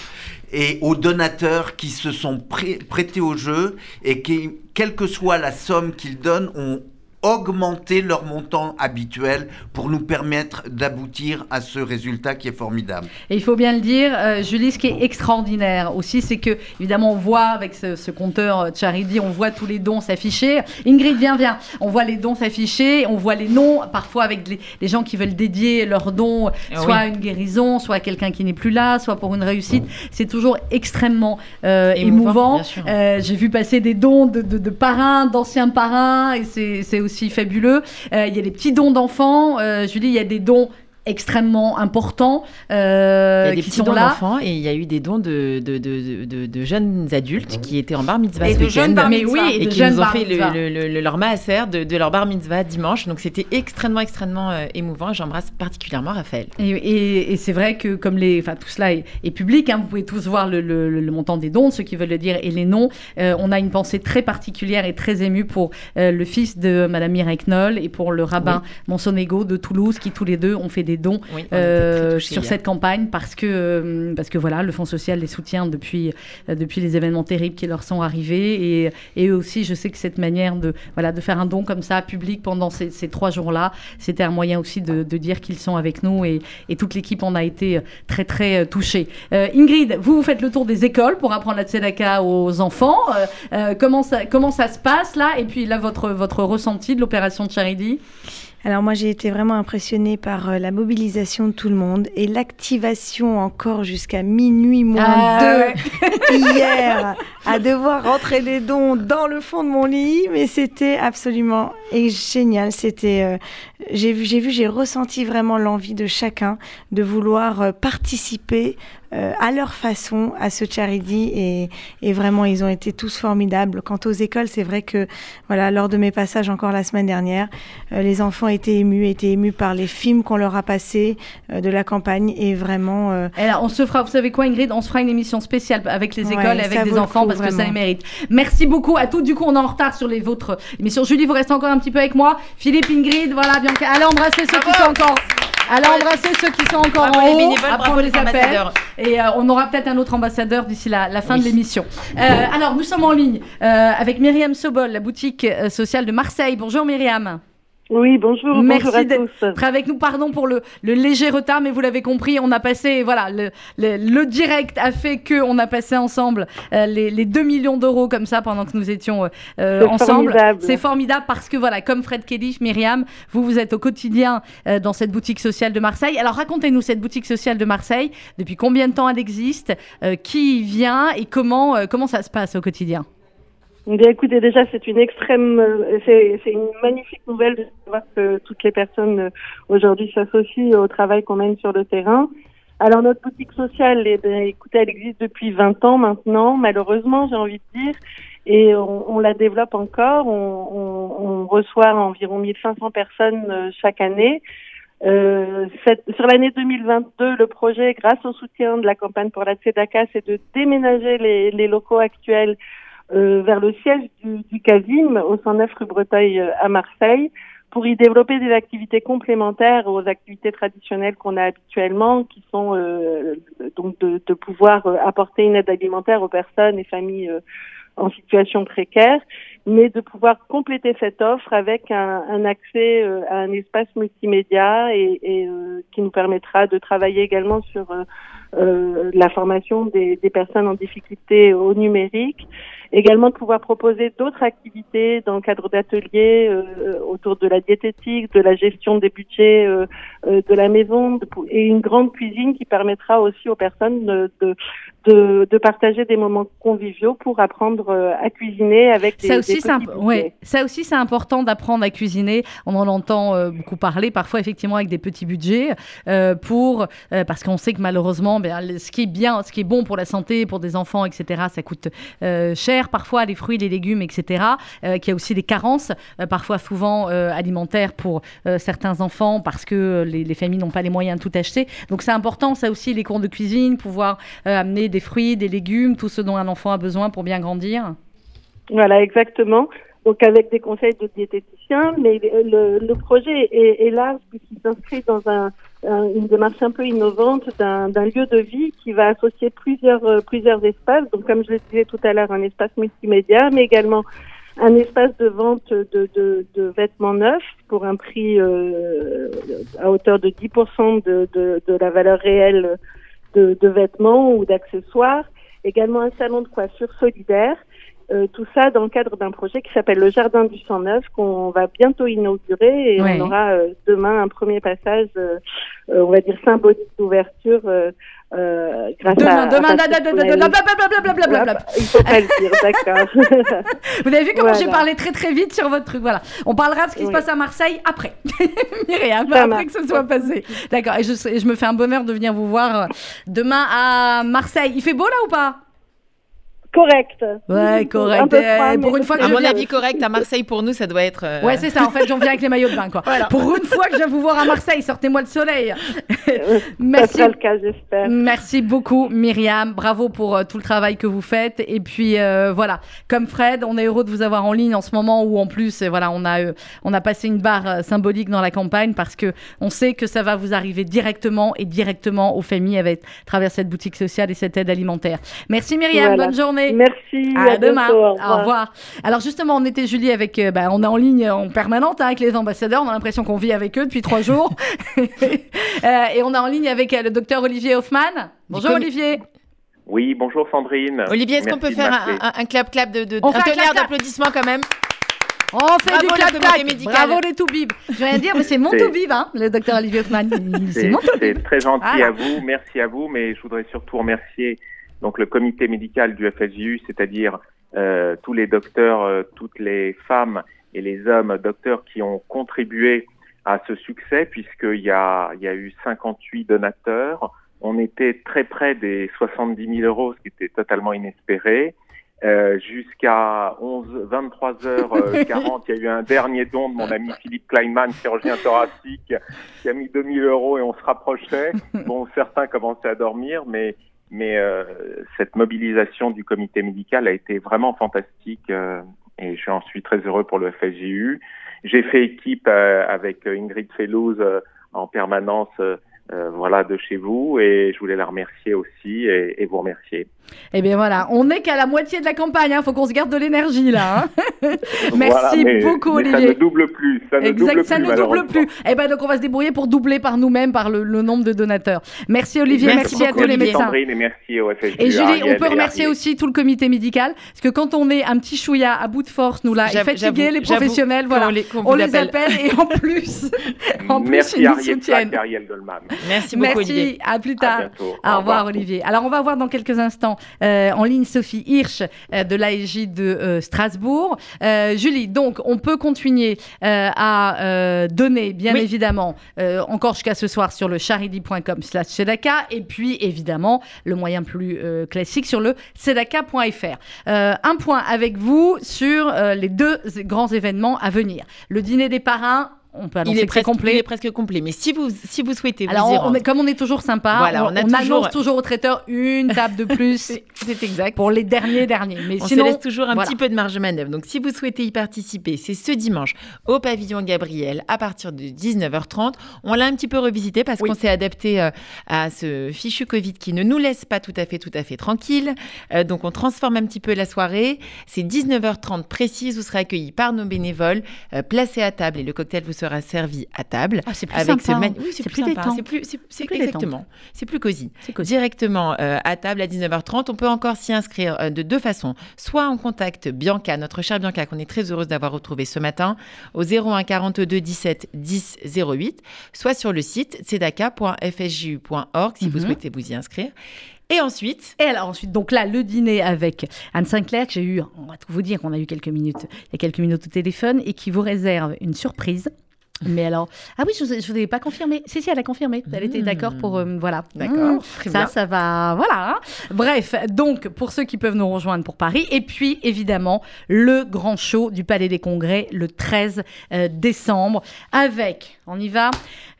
et aux donateurs qui se sont prêt- prêtés au jeu et qui, quelle que soit la somme qu'ils donnent, ont augmenté leur montant habituel pour nous permettre d'aboutir à ce résultat qui est formidable. Et il faut bien le dire, euh, Julie, ce qui est extraordinaire aussi, c'est que, évidemment, on voit avec ce, ce compteur euh, Charity, on voit tous les dons s'afficher. Ingrid, viens, viens. On voit les dons s'afficher, on voit les noms, parfois avec les, les gens qui veulent dédier leurs dons, Ah soit oui. à une guérison, soit à quelqu'un qui n'est plus là, soit pour une réussite. C'est toujours extrêmement euh, Émouvant. Euh, J'ai vu passer des dons de, de, de parrains, d'anciens parrains, et c'est c'est aussi fabuleux. Euh, Il y a des petits dons d'enfants. Euh, Julie, il y a des dons extrêmement importants euh, Il y a des qui petits sont dons là. d'enfants et il y a eu des dons de, de, de, de, de jeunes adultes qui étaient en bar mitzvah Et ce de jeunes bar Mais mitzvah. oui, et qui nous ont fait le, mitzvah. le- le- le- leur maaser de, leur bar mitzvah dimanche. Donc c'était extrêmement, extrêmement euh, émouvant. J'embrasse particulièrement Raphaël. Et, et- et c'est vrai que comme les, enfin tout cela est, est public, hein, vous pouvez tous voir le, le- le montant des dons, ceux qui veulent le dire et les noms. Euh, on a une pensée très particulière et très émue pour euh, le fils de Madame Mireille Knoll et pour le rabbin Monsonego de Toulouse, qui tous les deux ont fait des dons Oui, était très euh, sur cette campagne parce que euh, parce que voilà, le Fonds social les soutient depuis euh, depuis les événements terribles qui leur sont arrivés et, et eux aussi, je sais que cette manière de voilà de faire un don comme ça public pendant ces, ces trois jours-là, c'était un moyen aussi de, de dire qu'ils sont avec nous et, et toute l'équipe en a été très très touchée. Euh, Ingrid, vous vous faites le tour des écoles pour apprendre la tzedaka aux enfants. Euh, comment ça comment ça se passe là? Et puis là votre votre ressenti de l'opération Charity? Alors moi j'ai été vraiment impressionnée par euh, la mobilisation de tout le monde et l'activation encore jusqu'à minuit moins Ah, deux [LAUGHS] hier à devoir rentrer des dons dans le fond de mon lit. Mais c'était absolument et génial. C'était euh, j'ai vu j'ai vu j'ai ressenti vraiment l'envie de chacun de vouloir euh, participer euh, à leur façon à ce charity et, et vraiment ils ont été tous formidables quant aux écoles c'est vrai que voilà lors de mes passages encore la semaine dernière euh, les enfants étaient émus, étaient émus par les films qu'on leur a passés euh, de la campagne et vraiment. euh, Et là, on se fera, vous savez quoi, Ingrid On se fera une émission spéciale avec les Ouais, écoles et avec des enfants coup, parce que ça les mérite. Merci beaucoup à tous. Du coup, on est en retard sur les vôtres émissions. Julie, vous restez encore un petit peu avec moi. Philippe, Ingrid, voilà, Bianca. Allez embrasser ceux qui sont encore. Allez embrasser ceux qui sont encore Bravo en les haut. bénévoles, à bravo prendre les les appels. ambassadeurs. Et euh, on aura peut-être un autre ambassadeur d'ici la, la fin Oui. de l'émission. Euh, alors, nous sommes en ligne euh, avec Myriam Sobol, la boutique sociale de Marseille. Bonjour Myriam. Oui, bonjour, Merci bonjour d'être avec nous, pardon pour le, le léger retard, mais vous l'avez compris, on a passé, voilà, le, le, le direct a fait que on a passé ensemble euh, les, les 2 millions d'euros comme ça pendant que nous étions euh, ensemble. formidable. C'est formidable parce que voilà, comme Fred Kelly, Myriam, vous vous êtes au quotidien euh, dans cette boutique sociale de Marseille. Alors racontez-nous cette boutique sociale de Marseille. Depuis combien de temps elle existe Qui y vient et comment comment ça se passe au quotidien? Bien, écoutez, déjà, c'est une extrême, euh, c'est c'est une magnifique nouvelle de savoir que toutes les personnes euh, aujourd'hui s'associent au travail qu'on mène sur le terrain. Alors, notre boutique sociale, eh bien, écoutez, elle existe depuis 20 ans maintenant. Malheureusement, j'ai envie de dire, et on, on la développe encore. On, on, on, reçoit environ 1500 personnes euh, chaque année. Euh, cette, sur l'année 2022, le projet, grâce au soutien de la campagne pour la Tzedaka, c'est de déménager les, les locaux actuels euh, vers le siège du, du CASIM au 109 rue Breteuil euh, à Marseille pour y développer des activités complémentaires aux activités traditionnelles qu'on a habituellement, qui sont euh, donc de, de pouvoir euh, apporter une aide alimentaire aux personnes et familles euh, en situation précaire, mais de pouvoir compléter cette offre avec un, un accès euh, à un espace multimédia et, et qui nous permettra de travailler également sur la formation des, des personnes en difficulté au numérique également de pouvoir proposer d'autres activités dans le cadre d'ateliers euh, autour de la diététique, de la gestion des budgets euh, euh, de la maison et une grande cuisine qui permettra aussi aux personnes de, de, de, partager des moments conviviaux pour apprendre à cuisiner avec des, ça aussi, ouais. ça aussi c'est important d'apprendre à cuisiner. On en entend beaucoup parler, parfois effectivement avec des petits budgets, pour parce qu'on sait que malheureusement, bien, ce qui est bien, ce qui est bon pour la santé, pour des enfants, etc., ça coûte cher parfois les fruits, les légumes, etc., euh, a aussi des carences, euh, parfois souvent euh, alimentaires pour certains enfants parce que les, familles n'ont pas les moyens de tout acheter. Donc c'est important, ça aussi, les cours de cuisine, pouvoir amener des fruits, des légumes, tout ce dont un enfant a besoin pour bien grandir. Voilà, exactement donc avec des conseils de diététiciens, mais le, projet est large puisqu'il s'inscrit dans un, une démarche un peu innovante d'un lieu de vie qui va associer plusieurs, euh, plusieurs espaces. Donc comme je le disais tout à l'heure, un espace multimédia, mais également un espace de vente de, de, de vêtements neufs pour un prix euh, à hauteur de 10% de, de, de la valeur réelle de, de vêtements ou d'accessoires. Également un salon de coiffure solidaire euh, tout ça dans le cadre d'un projet qui s'appelle le Jardin du 109 qu'on va bientôt inaugurer et on aura euh, demain un premier passage, euh, on va dire symbolique d'ouverture. grâce demain, à, demain, blablabla. Il faut pas le dire, d'accord. [LAUGHS] Vous avez vu comment voilà. j'ai parlé très très vite sur votre truc, voilà. On parlera de ce qui oui. se passe à Marseille après, [LAUGHS] Myriam, après marche. que ce soit passé. D'accord, et je, je me fais un bonheur de venir vous voir demain à Marseille. Il fait beau là ou pas? Correct. Ouais, correct. Froid, pour une fois que à mon avis, correct. À Marseille, pour nous, ça doit être. Euh... Ouais, c'est ça. En fait, j'en viens avec les maillots de bain, quoi. Voilà. Pour une fois que je viens vous voir à Marseille, sortez-moi le soleil. [LAUGHS] Merci. Ça sera le cas, j'espère. Merci beaucoup, Myriam. Bravo pour euh, tout le travail que vous faites. Et puis, euh, voilà. Comme Fred, on est heureux de vous avoir en ligne en ce moment où, en plus, voilà, on a, euh, on a passé une barre symbolique dans la campagne parce que on sait que ça va vous arriver directement et directement aux familles avec travers cette boutique sociale et cette aide alimentaire. Merci, Myriam. Voilà. Bonne journée. Merci. À, à demain. Bientôt, au, revoir. au, revoir. Alors justement, on était Julie avec, euh, bah, on est en ligne en permanente hein, avec les ambassadeurs. On a l'impression qu'on vit avec eux depuis trois jours. [LAUGHS] [LAUGHS] euh, et on est en ligne avec euh, le docteur Olivier Hoffman. Bonjour Olivier. Oui, bonjour Sandrine. Olivier, est-ce qu'on peut faire un, un, clap clap de, de un tonnerre d'applaudissements quand même on fait Bravo du clap clap. Bravo les toubibs. Je vais rien dire, mais c'est mon toubib, hein, le docteur Olivier Hoffman. C'est mon toubib. C'est très gentil voilà. à vous, merci à vous, mais je voudrais surtout remercier donc le comité médical du FSJU, c'est-à-dire euh, tous les docteurs, euh, toutes les femmes et les hommes docteurs qui ont contribué à ce succès, puisqu'il y a, il y a eu 58 donateurs. On était très près des 70 000 euros, ce qui était totalement inespéré. Euh, jusqu'à 11, 23 h 40, il y a eu un dernier don de mon ami Philippe Kleinman, chirurgien thoracique, qui a mis 2000 euros et on se rapprochait. [LAUGHS] Bon, certains commençaient à dormir, mais mais euh, cette mobilisation du comité médical a été vraiment fantastique euh, et je suis très heureux pour le FSJU. J'ai fait équipe euh, avec Ingrid Fellouz en permanence euh, voilà, de chez vous et je voulais la remercier aussi et, et vous remercier. Eh bien voilà, on n'est qu'à la moitié de la campagne, il hein. faut qu'on se garde de l'énergie là. Hein [LAUGHS] Merci voilà, mais, beaucoup mais Olivier. Ça ne double plus, ça ne exact, double ça plus, ne double plus. Eh ben donc on va se débrouiller pour doubler par nous-mêmes par le, le, nombre de donateurs. Merci Olivier, merci, merci à tous les médecins. Sandrine et merci au FSU, Et Julie, Ariel on peut remercier aussi tout le comité médical parce que quand on est un petit chouïa à bout de force, nous là, et fatigués, les professionnels, voilà, on les, on les appelle et en plus, [LAUGHS] en plus merci ils nous soutiennent. Ariel Dolman. Merci beaucoup, Merci, Olivier. à plus tard. bientôt. Au Au revoir. Olivier. Alors, on va voir dans quelques instants euh, en ligne Sophie Hirsch euh, de l'AEJ de euh, Strasbourg. Euh, Julie, donc, on peut continuer euh, à euh, donner, bien Oui. évidemment, euh, encore jusqu'à ce soir sur le charity.com slash Sedaka et puis, évidemment, le moyen plus euh, classique sur le sedaka.fr. Euh, un point avec vous sur euh, les deux grands événements à venir. Le dîner des parrains, on peut annoncer Il est, presque, complet. il est presque complet. Mais si vous, si vous souhaitez vous Alors, y on- est- comme on est toujours sympa, Voilà, on, on a on toujours- annonce toujours au traiteur une table de plus [LAUGHS] c'est c'est exact. pour les derniers derniers. Mais On sinon, se laisse toujours un voilà. petit peu de marge de manœuvre. Donc, si vous souhaitez y participer, c'est ce dimanche au pavillon Gabriel à partir de 19h30. On l'a un petit peu revisité parce Oui. qu'on s'est adapté euh, à ce fichu Covid qui ne nous laisse pas tout à fait, tout à fait tranquille. Euh, donc, on transforme un petit peu la soirée. C'est 19h30 précise. Vous serez accueillis par nos bénévoles, euh, placés à table et le cocktail vous sera servi à table. Ah, c'est plus avec sympa. ce mani- Oui, c'est C'est plus, plus sympa. C'est plus, c'est, c'est plus exactement. C'est plus cosy. Directement euh, à table à 19h30. On peut encore s'y inscrire euh, de deux façons. Soit on contacte Bianca, notre chère Bianca, qu'on est très heureuse d'avoir retrouvée ce matin, au 01 42 17 10 08, soit sur le site sedaka.fsju.org si vous Mhm. souhaitez vous y inscrire. Et ensuite, Et alors ensuite, donc là, le dîner avec Anne Sinclair, que j'ai eu, on va tout vous dire qu'on a eu quelques minutes, il y a quelques minutes au téléphone, et qui vous réserve une surprise. Mais alors, ah oui, je ne vous ai pas confirmé. Si, si, elle a confirmé. Elle était Mmh. d'accord pour, euh, voilà. D'accord, Mmh. très Ça, bien. ça va, voilà. hein. Bref, donc, pour ceux qui peuvent nous rejoindre pour Paris, et puis, évidemment, le grand show du Palais des Congrès, le 13 euh, décembre, avec, on y va,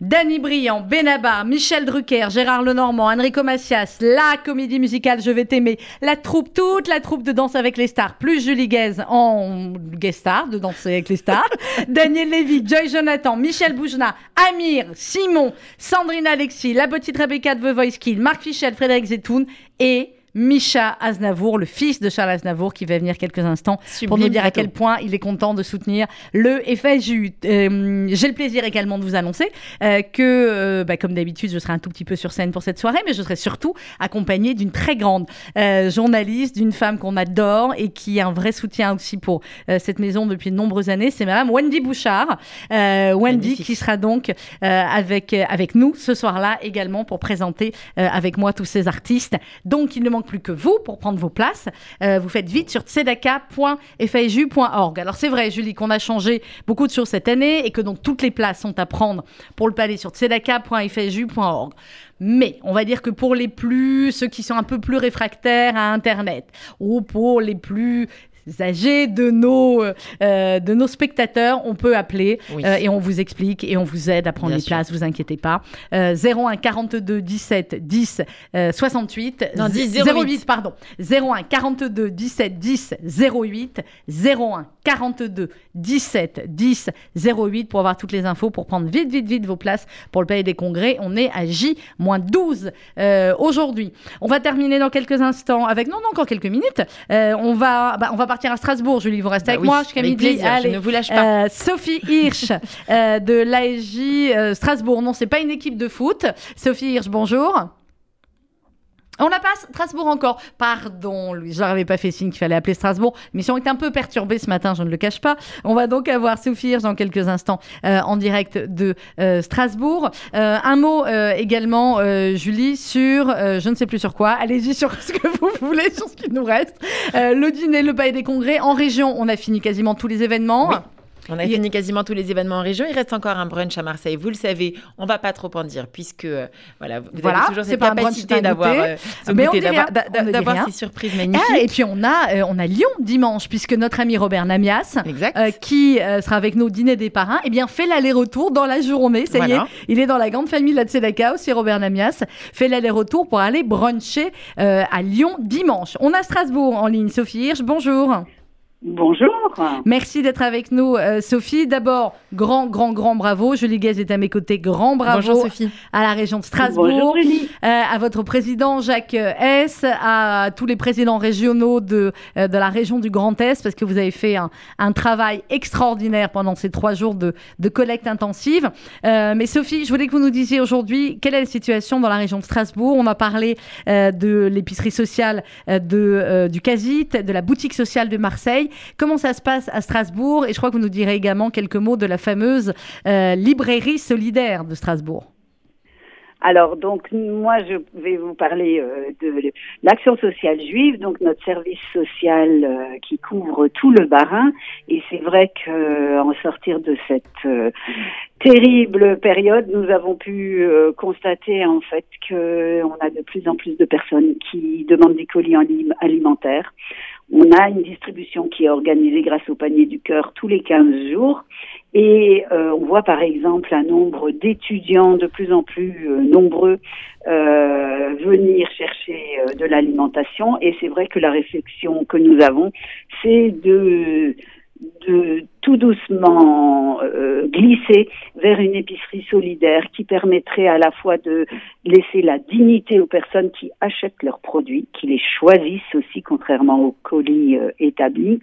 Danny Briand, Benabar, Michel Drucker, Gérard Lenormand, Enrico Macias, la comédie musicale Je vais t'aimer, la troupe, toute la troupe de Danse avec les stars, plus Julie Guez en guest star de Danser avec les stars, [LAUGHS] Daniel Lévy, Joy Jonathan, Michel Boujna, Amir, Simon, Sandrine Alexis, la petite Rebecca de The Voice Kids, Marc Fichel, Frédéric Zetoun et Micha Aznavour, le fils de Charles Aznavour, qui va venir quelques instants pour nous dire à quel point il est content de soutenir le FSU. Euh, J'ai le plaisir également de vous annoncer euh, que, euh, bah, comme d'habitude, je serai un tout petit peu sur scène pour cette soirée, mais je serai surtout accompagnée d'une très grande euh, journaliste, d'une femme qu'on adore et qui a un vrai soutien aussi pour cette maison depuis de nombreuses années. C'est Madame Wendy Bouchard. Wendy Magnifique. qui sera donc avec, avec nous ce soir-là également pour présenter avec moi tous ces artistes. Donc, il ne manque plus que vous pour prendre vos places. Euh, vous faites vite sur tzedaka.faju.org. Alors, c'est vrai, Julie, qu'on a changé beaucoup de choses cette année et que donc toutes les places sont à prendre pour le palais sur tzedaka.fju.org. Mais on va dire que pour les plus, ceux qui sont un peu plus réfractaires à Internet, ou pour les plus âgés de nos, euh, de nos spectateurs, on peut appeler Oui. euh, et on vous explique et on vous aide à prendre Bien les sûr. places, vous inquiétez pas. Euh, 01 42 17 10 euh, 68. Non, 10 08. pardon. 01 42 17 10 08. 01 42 17 10 08 pour avoir toutes les infos, pour prendre vite, vite, vite vos places pour le Palais des Congrès. On est à J-12 euh, aujourd'hui. On va terminer dans quelques instants avec, non, non, encore quelques minutes. Euh, on, va, bah, on va partir à Strasbourg, Julie. Vous restez Bah avec oui, moi jusqu'à midi. plaisir, je Allez. ne vous lâche pas. Euh, Sophie Hirsch [LAUGHS] euh, de l'ASJ euh, Strasbourg. Non, c'est pas une équipe de foot. Sophie Hirsch, bonjour. On la passe Strasbourg encore. Pardon, Louis, je leur avais pas fait signe qu'il fallait appeler Strasbourg. Mission est un peu perturbée ce matin, je ne le cache pas. On va donc avoir Sophie dans quelques instants euh, en direct de euh, Strasbourg. Euh, un mot également, Julie, sur je ne sais plus sur quoi. Allez-y sur ce que vous voulez, sur ce qu'il nous reste. Le dîner, le palais des congrès en région. On a fini quasiment tous les événements. On a fini quasiment tous les événements en région. Il reste encore un brunch à Marseille. Vous le savez, on va pas trop en dire puisque euh, voilà, vous Voilà, avez toujours cette capacité d'avoir euh, d'avoir- ne ces surprises Ah, magnifiques. et puis on a, euh, on a Lyon dimanche, puisque notre ami Robert Namias, euh, qui sera avec nous au dîner des parrains, eh bien fait l'aller-retour dans la journée. Ça y est, il est dans la grande famille de la Tzedaka aussi, Robert Namias, fait l'aller-retour pour aller bruncher à Lyon dimanche. On a Strasbourg en ligne. Sophie Hirsch, bonjour. Bonjour. Merci d'être avec nous, euh, Sophie. D'abord, grand, grand, grand bravo. Julie Guez est à mes côtés. Grand bravo Bonjour Sophie. à la région de Strasbourg. Bonjour. Euh, à votre président Jacques euh, S, à tous les présidents régionaux de, euh, de la région du Grand Est, parce que vous avez fait un, un travail extraordinaire pendant ces trois jours de, de collecte intensive. Euh, mais Sophie, je voulais que vous nous disiez aujourd'hui quelle est la situation dans la région de Strasbourg? On a parlé euh, de l'épicerie sociale euh, de, euh, du Casit, de la boutique sociale de Marseille. Comment ça se passe à Strasbourg Et je crois que vous nous direz également quelques mots de la fameuse euh, librairie solidaire de Strasbourg. Alors, donc, moi, je vais vous parler euh, de l'action sociale juive, donc notre service social euh, qui couvre tout le Barin. Et c'est vrai qu'en sortir de cette euh, terrible période, nous avons pu constater en fait qu'on a de plus en plus de personnes qui demandent des colis alimentaires. On a une distribution qui est organisée grâce au panier du cœur tous les 15 jours. Et euh, on voit par exemple un nombre d'étudiants de plus en plus euh, nombreux euh, venir chercher de l'alimentation. Et c'est vrai que la réflexion que nous avons, c'est de de tout doucement glisser vers une épicerie solidaire qui permettrait à la fois de laisser la dignité aux personnes qui achètent leurs produits, qui les choisissent aussi contrairement aux colis établis,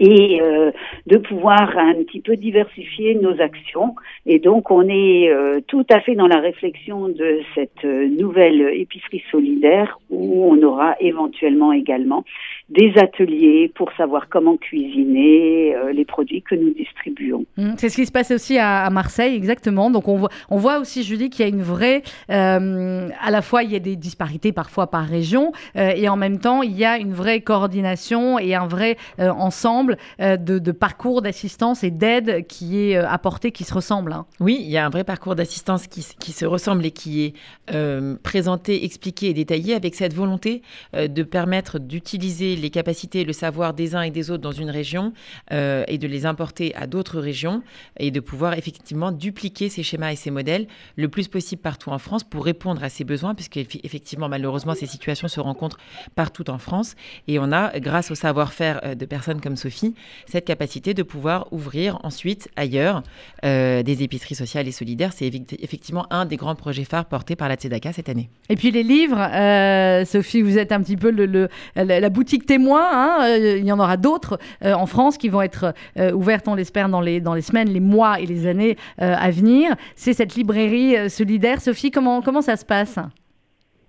et euh, de pouvoir un petit peu diversifier nos actions. Et donc, on est euh, tout à fait dans la réflexion de cette euh, nouvelle épicerie solidaire où on aura éventuellement également des ateliers pour savoir comment cuisiner les produits que nous distribuons. Mmh, c'est ce qui se passe aussi à, Marseille, exactement. Donc, on voit, on voit aussi, Julie, qu'il y a une vraie... à la fois, il y a des disparités parfois par région et en même temps, il y a une vraie coordination et un vrai ensemble euh, de, parcours d'assistance et d'aide qui est euh, apporté, qui se ressemble. Hein. Oui, il y a un vrai parcours d'assistance qui, se ressemble et qui est euh, présenté, expliqué et détaillé avec cette volonté de permettre d'utiliser les capacités et le savoir des uns et des autres dans une région et de les importer à d'autres régions et de pouvoir effectivement dupliquer ces schémas et ces modèles le plus possible partout en France pour répondre à ces besoins, puisque effectivement, malheureusement, ces situations se rencontrent partout en France. Et on a, grâce au savoir-faire de personnes comme Sophie, cette capacité de pouvoir ouvrir ensuite ailleurs euh, des épiceries sociales et solidaires. C'est effectivement un des grands projets phares portés par la Tzedaka cette année. Et puis les livres, euh, Sophie, vous êtes un petit peu le, la boutique témoin. Hein, euh, il y en aura d'autres en France qui vont être ouvertes, on l'espère, dans les, dans les semaines, les mois et les années à venir. C'est cette librairie solidaire. Sophie, comment, comment ça se passe?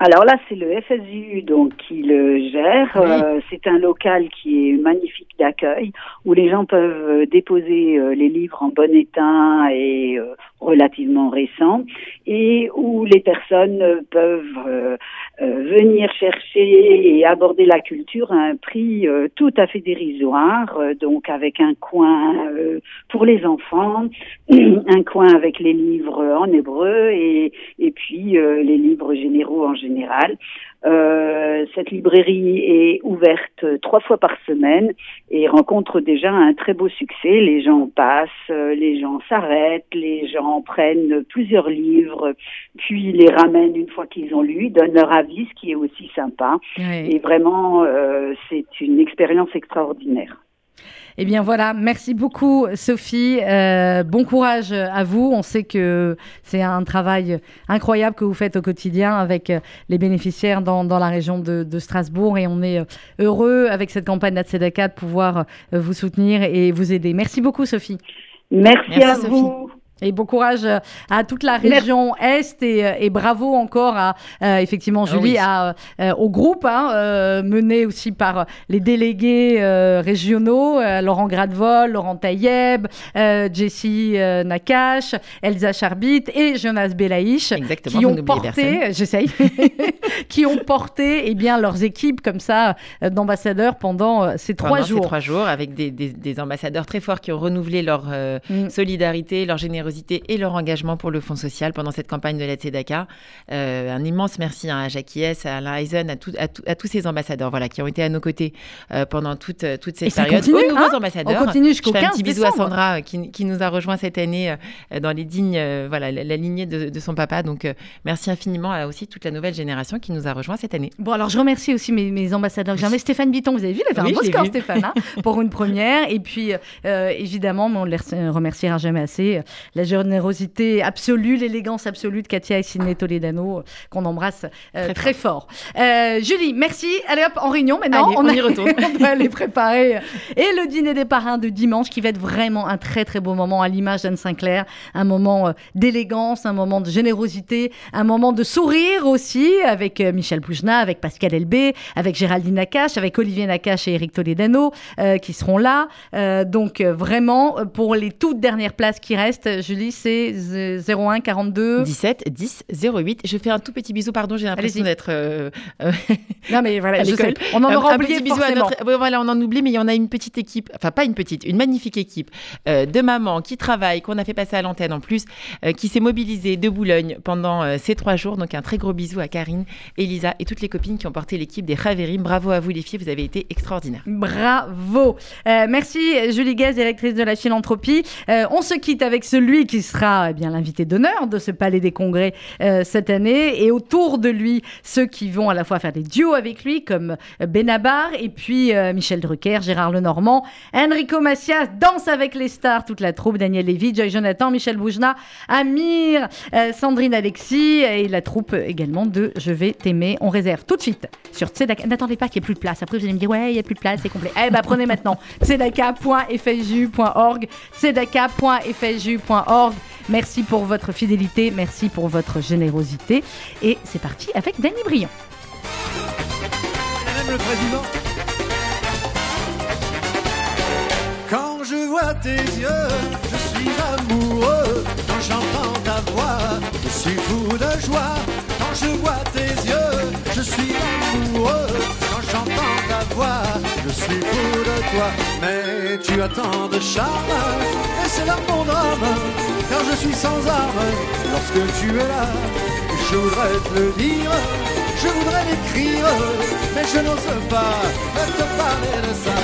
Alors là, c'est le FSU donc qui le gère. Euh, c'est un local qui est magnifique d'accueil où les gens peuvent déposer euh, les livres en bon état et euh, relativement récents et où les personnes peuvent venir chercher et aborder la culture à un prix tout à fait dérisoire. donc avec un coin pour les enfants, [CLEARS THROAT] un coin avec les livres en hébreu et, et puis les livres généraux en général. Euh, cette librairie est ouverte trois fois par semaine et rencontre déjà un très beau succès. Les gens passent, les gens s'arrêtent, les gens prennent plusieurs livres, puis les ramènent une fois qu'ils ont lu, donnent leur avis, ce qui est aussi sympa. Et vraiment, euh, c'est une expérience extraordinaire. Eh bien voilà, merci beaucoup Sophie. Euh, bon courage à vous. On sait que c'est un travail incroyable que vous faites au quotidien avec les bénéficiaires dans, la région de, Strasbourg et on est heureux avec cette campagne d'Atsedaka de pouvoir vous soutenir et vous aider. Merci beaucoup Sophie. Merci, à vous. Et bon courage euh, à toute la région Est et, euh, et, bravo encore à euh, effectivement ah Julie à, au groupe hein, mené aussi par les délégués régionaux Laurent Gradevol, Laurent Taïeb, Jessie Nakache, Elsa Charbit et Jonas Belaïch qui ont porté, j'essaye, [LAUGHS] qui ont porté eh bien leurs équipes comme ça d'ambassadeurs pendant ces trois pendant jours. Ces trois jours avec des, des, des, ambassadeurs très forts qui ont renouvelé leur mm. solidarité, leur générosité et leur engagement pour le Fonds social pendant cette campagne de la Tzedaka. Euh, un immense merci à Jackie S, à Alain Eisen, à, à, tous ces ambassadeurs voilà, qui ont été à nos côtés euh, pendant toute, euh, toute cette période. Continue, Aux nouveaux hein ambassadeurs. On continue jusqu'au 15 un petit bisou à Sandra qui, qui, nous a rejoint cette année dans les dignes, voilà, la, lignée de, son papa. Donc merci infiniment à aussi toute la nouvelle génération qui nous a rejoint cette année. Bon, alors je remercie aussi mes, mes ambassadeurs. J'ai Stéphane Bitton, vous avez vu, il a fait un beau score, Stéphane, hein, pour une première. Et puis, évidemment, on ne les remerciera jamais assez. La générosité absolue, l'élégance absolue de Katia et Sidney Toledano, euh, qu'on embrasse euh, très, fort. Euh, Julie, merci. Allez hop, en réunion maintenant. on, y retourne. [LAUGHS] on doit aller préparer. Et le dîner des parrains de dimanche, qui va être vraiment un très très beau moment à l'image d'Anne Sinclair. Un moment d'élégance, un moment de générosité, un moment de sourire aussi, avec Michel Poujna, avec Pascal Elbé, avec Géraldine Nakache, avec Olivier Nakache et Eric Toledano, qui seront là. donc vraiment, pour les toutes dernières places qui restent, Julie, c'est 01 42 17 10 08. Je fais un tout petit bisou, pardon, j'ai l'impression d'être. euh, euh, Non, mais voilà, je sais. On en aura un oublié petit bisou à forcément. notre. ouais, voilà, on en oublie, mais il y en a une petite équipe, enfin pas une petite, une magnifique équipe euh, de mamans qui travaillent, qu'on a fait passer à l'antenne en plus, qui s'est mobilisée de Boulogne pendant ces trois jours. Donc un très gros bisou à Karine, Elisa et toutes les copines qui ont porté l'équipe des Raverim. Bravo à vous les filles, vous avez été extraordinaires. Bravo. Merci Julie Gaz, directrice de la philanthropie. On se quitte avec celui qui sera eh bien l'invité d'honneur de ce Palais des Congrès euh, cette année et autour de lui ceux qui vont à la fois faire des duos avec lui comme euh, Benabar et puis euh, Michel Drucker, Gérard Lenormand, Enrico Macias, Danse avec les stars, toute la troupe, Daniel Lévy, Joy Jonathan, Michel Boujna, Amir, euh, Sandrine Alexis et la troupe également de Je vais t'aimer. On réserve tout de suite sur Tzedaka. N'attendez pas qu'il n'y ait plus de place. Après, vous allez me dire, ouais, il n'y a plus de place, c'est complet. Eh ben, prenez maintenant [LAUGHS] tzedaka.fju.org. tzedaka.fju.org. Merci pour votre fidélité, merci pour votre générosité. Et c'est parti avec Danny Briand. Madame le Président. Quand je vois tes yeux, je suis amoureux. Quand j'entends ta voix, je suis fou de joie. Je vois tes yeux, je suis amoureux. Quand j'entends ta voix, je suis fou de toi. Mais tu as tant de charme, et c'est là mon drame. Car je suis sans armes lorsque tu es là. Je voudrais te le dire, je voudrais l'écrire, mais je n'ose pas te parler de ça.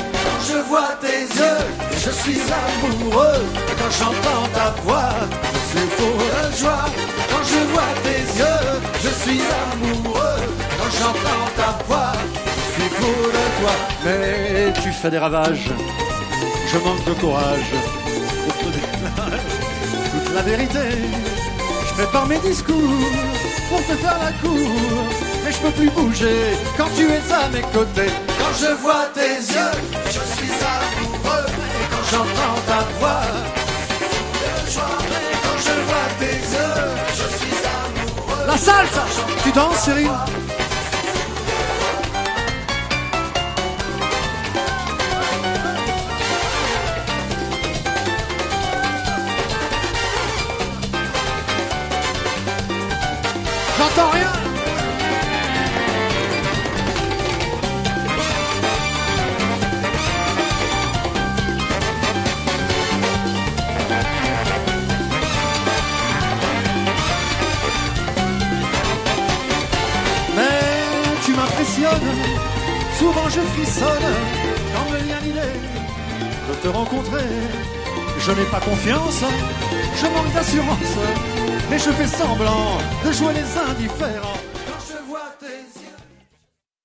Je vois tes yeux, je suis amoureux. Quand j'entends ta voix, je suis fou de joie. Quand je vois tes yeux, tu fais des ravages, je manque de courage pour te dire toute la vérité. Je prépare mes discours pour te faire la cour. Mais je peux plus bouger quand tu es à mes côtés. Quand je vois tes yeux, je suis amoureux. Et quand j'entends ta voix, de joie. Quand je vois tes yeux, je suis amoureux. La salsa Tu danses, Cyril rencontrer. Je n'ai pas confiance, je manque d'assurance, mais je fais semblant de jouer les indifférents.